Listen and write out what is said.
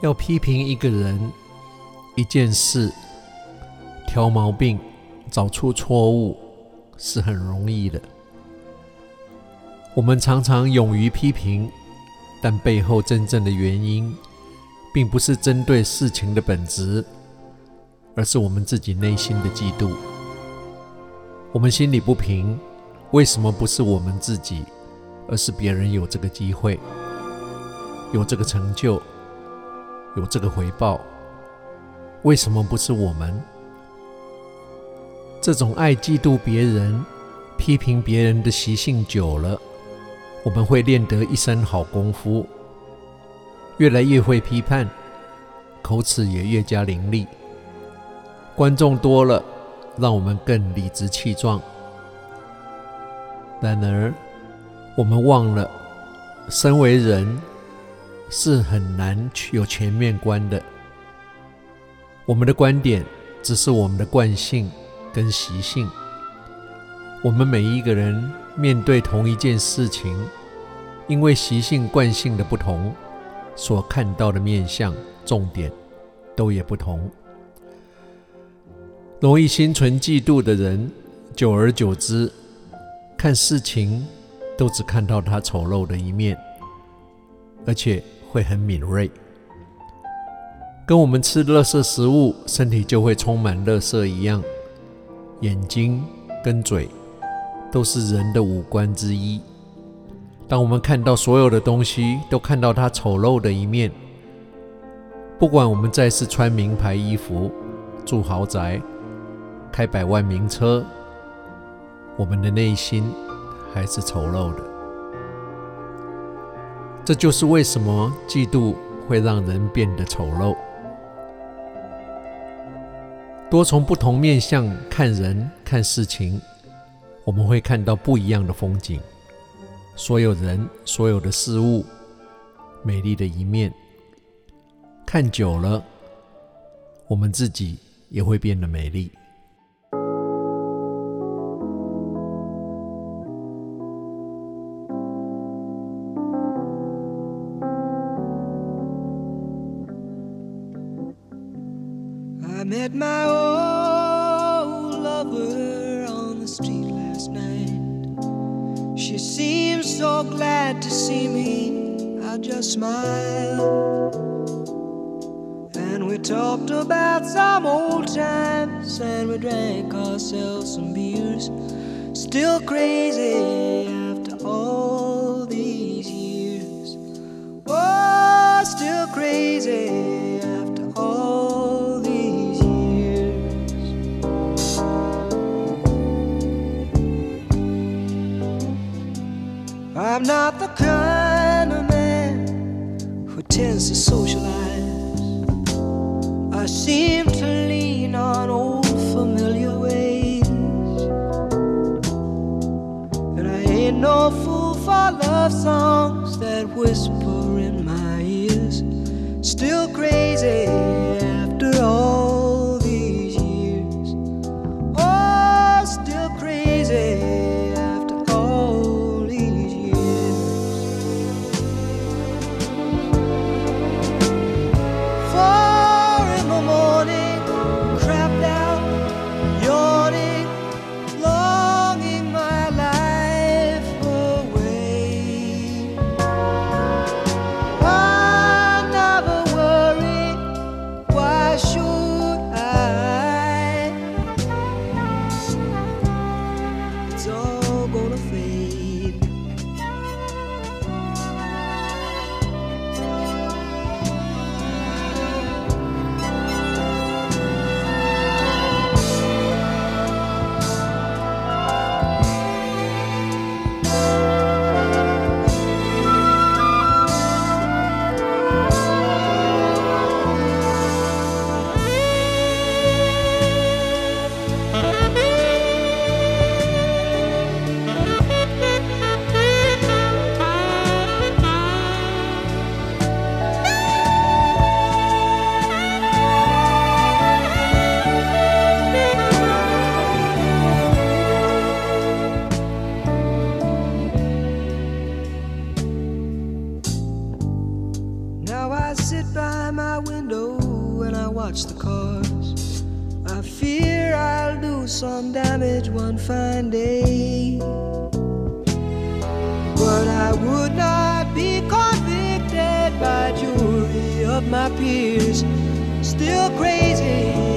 要批评一个人、一件事，挑毛病，找出错误，是很容易的。我们常常勇于批评，但背后真正的原因，并不是针对事情的本质，而是我们自己内心的嫉妒。我们心里不平，为什么不是我们自己，而是别人有这个机会，有这个成就？有这个回报，为什么不是我们？这种爱嫉妒别人、批评别人的习性久了，我们会练得一身好功夫，越来越会批判，口齿也越加伶俐。观众多了，让我们更理直气壮。然而，我们忘了，身为人。是很难去有全面观的。我们的观点只是我们的惯性跟习性。我们每一个人面对同一件事情，因为习性惯性的不同，所看到的面相重点都也不同。容易心存嫉妒的人，久而久之，看事情都只看到他丑陋的一面，而且。会很敏锐，跟我们吃垃圾食物，身体就会充满垃圾一样。眼睛跟嘴都是人的五官之一。当我们看到所有的东西，都看到它丑陋的一面。不管我们再是穿名牌衣服、住豪宅、开百万名车，我们的内心还是丑陋的。这就是为什么嫉妒会让人变得丑陋。多从不同面向看人、看事情，我们会看到不一样的风景。所有人、所有的事物，美丽的一面，看久了，我们自己也会变得美丽。Met my old lover on the street last night. She seemed so glad to see me. I just smiled. And we talked about some old times, and we drank ourselves some beers. Still crazy after all these years. Oh, still I'm not the kind of man who tends to socialize. I seem to lean on old familiar ways. And I ain't no fool for love songs that whisper in my ears. Still crazy what's the cause. I fear I'll do some damage one fine day. But I would not be convicted by jury of my peers. Still crazy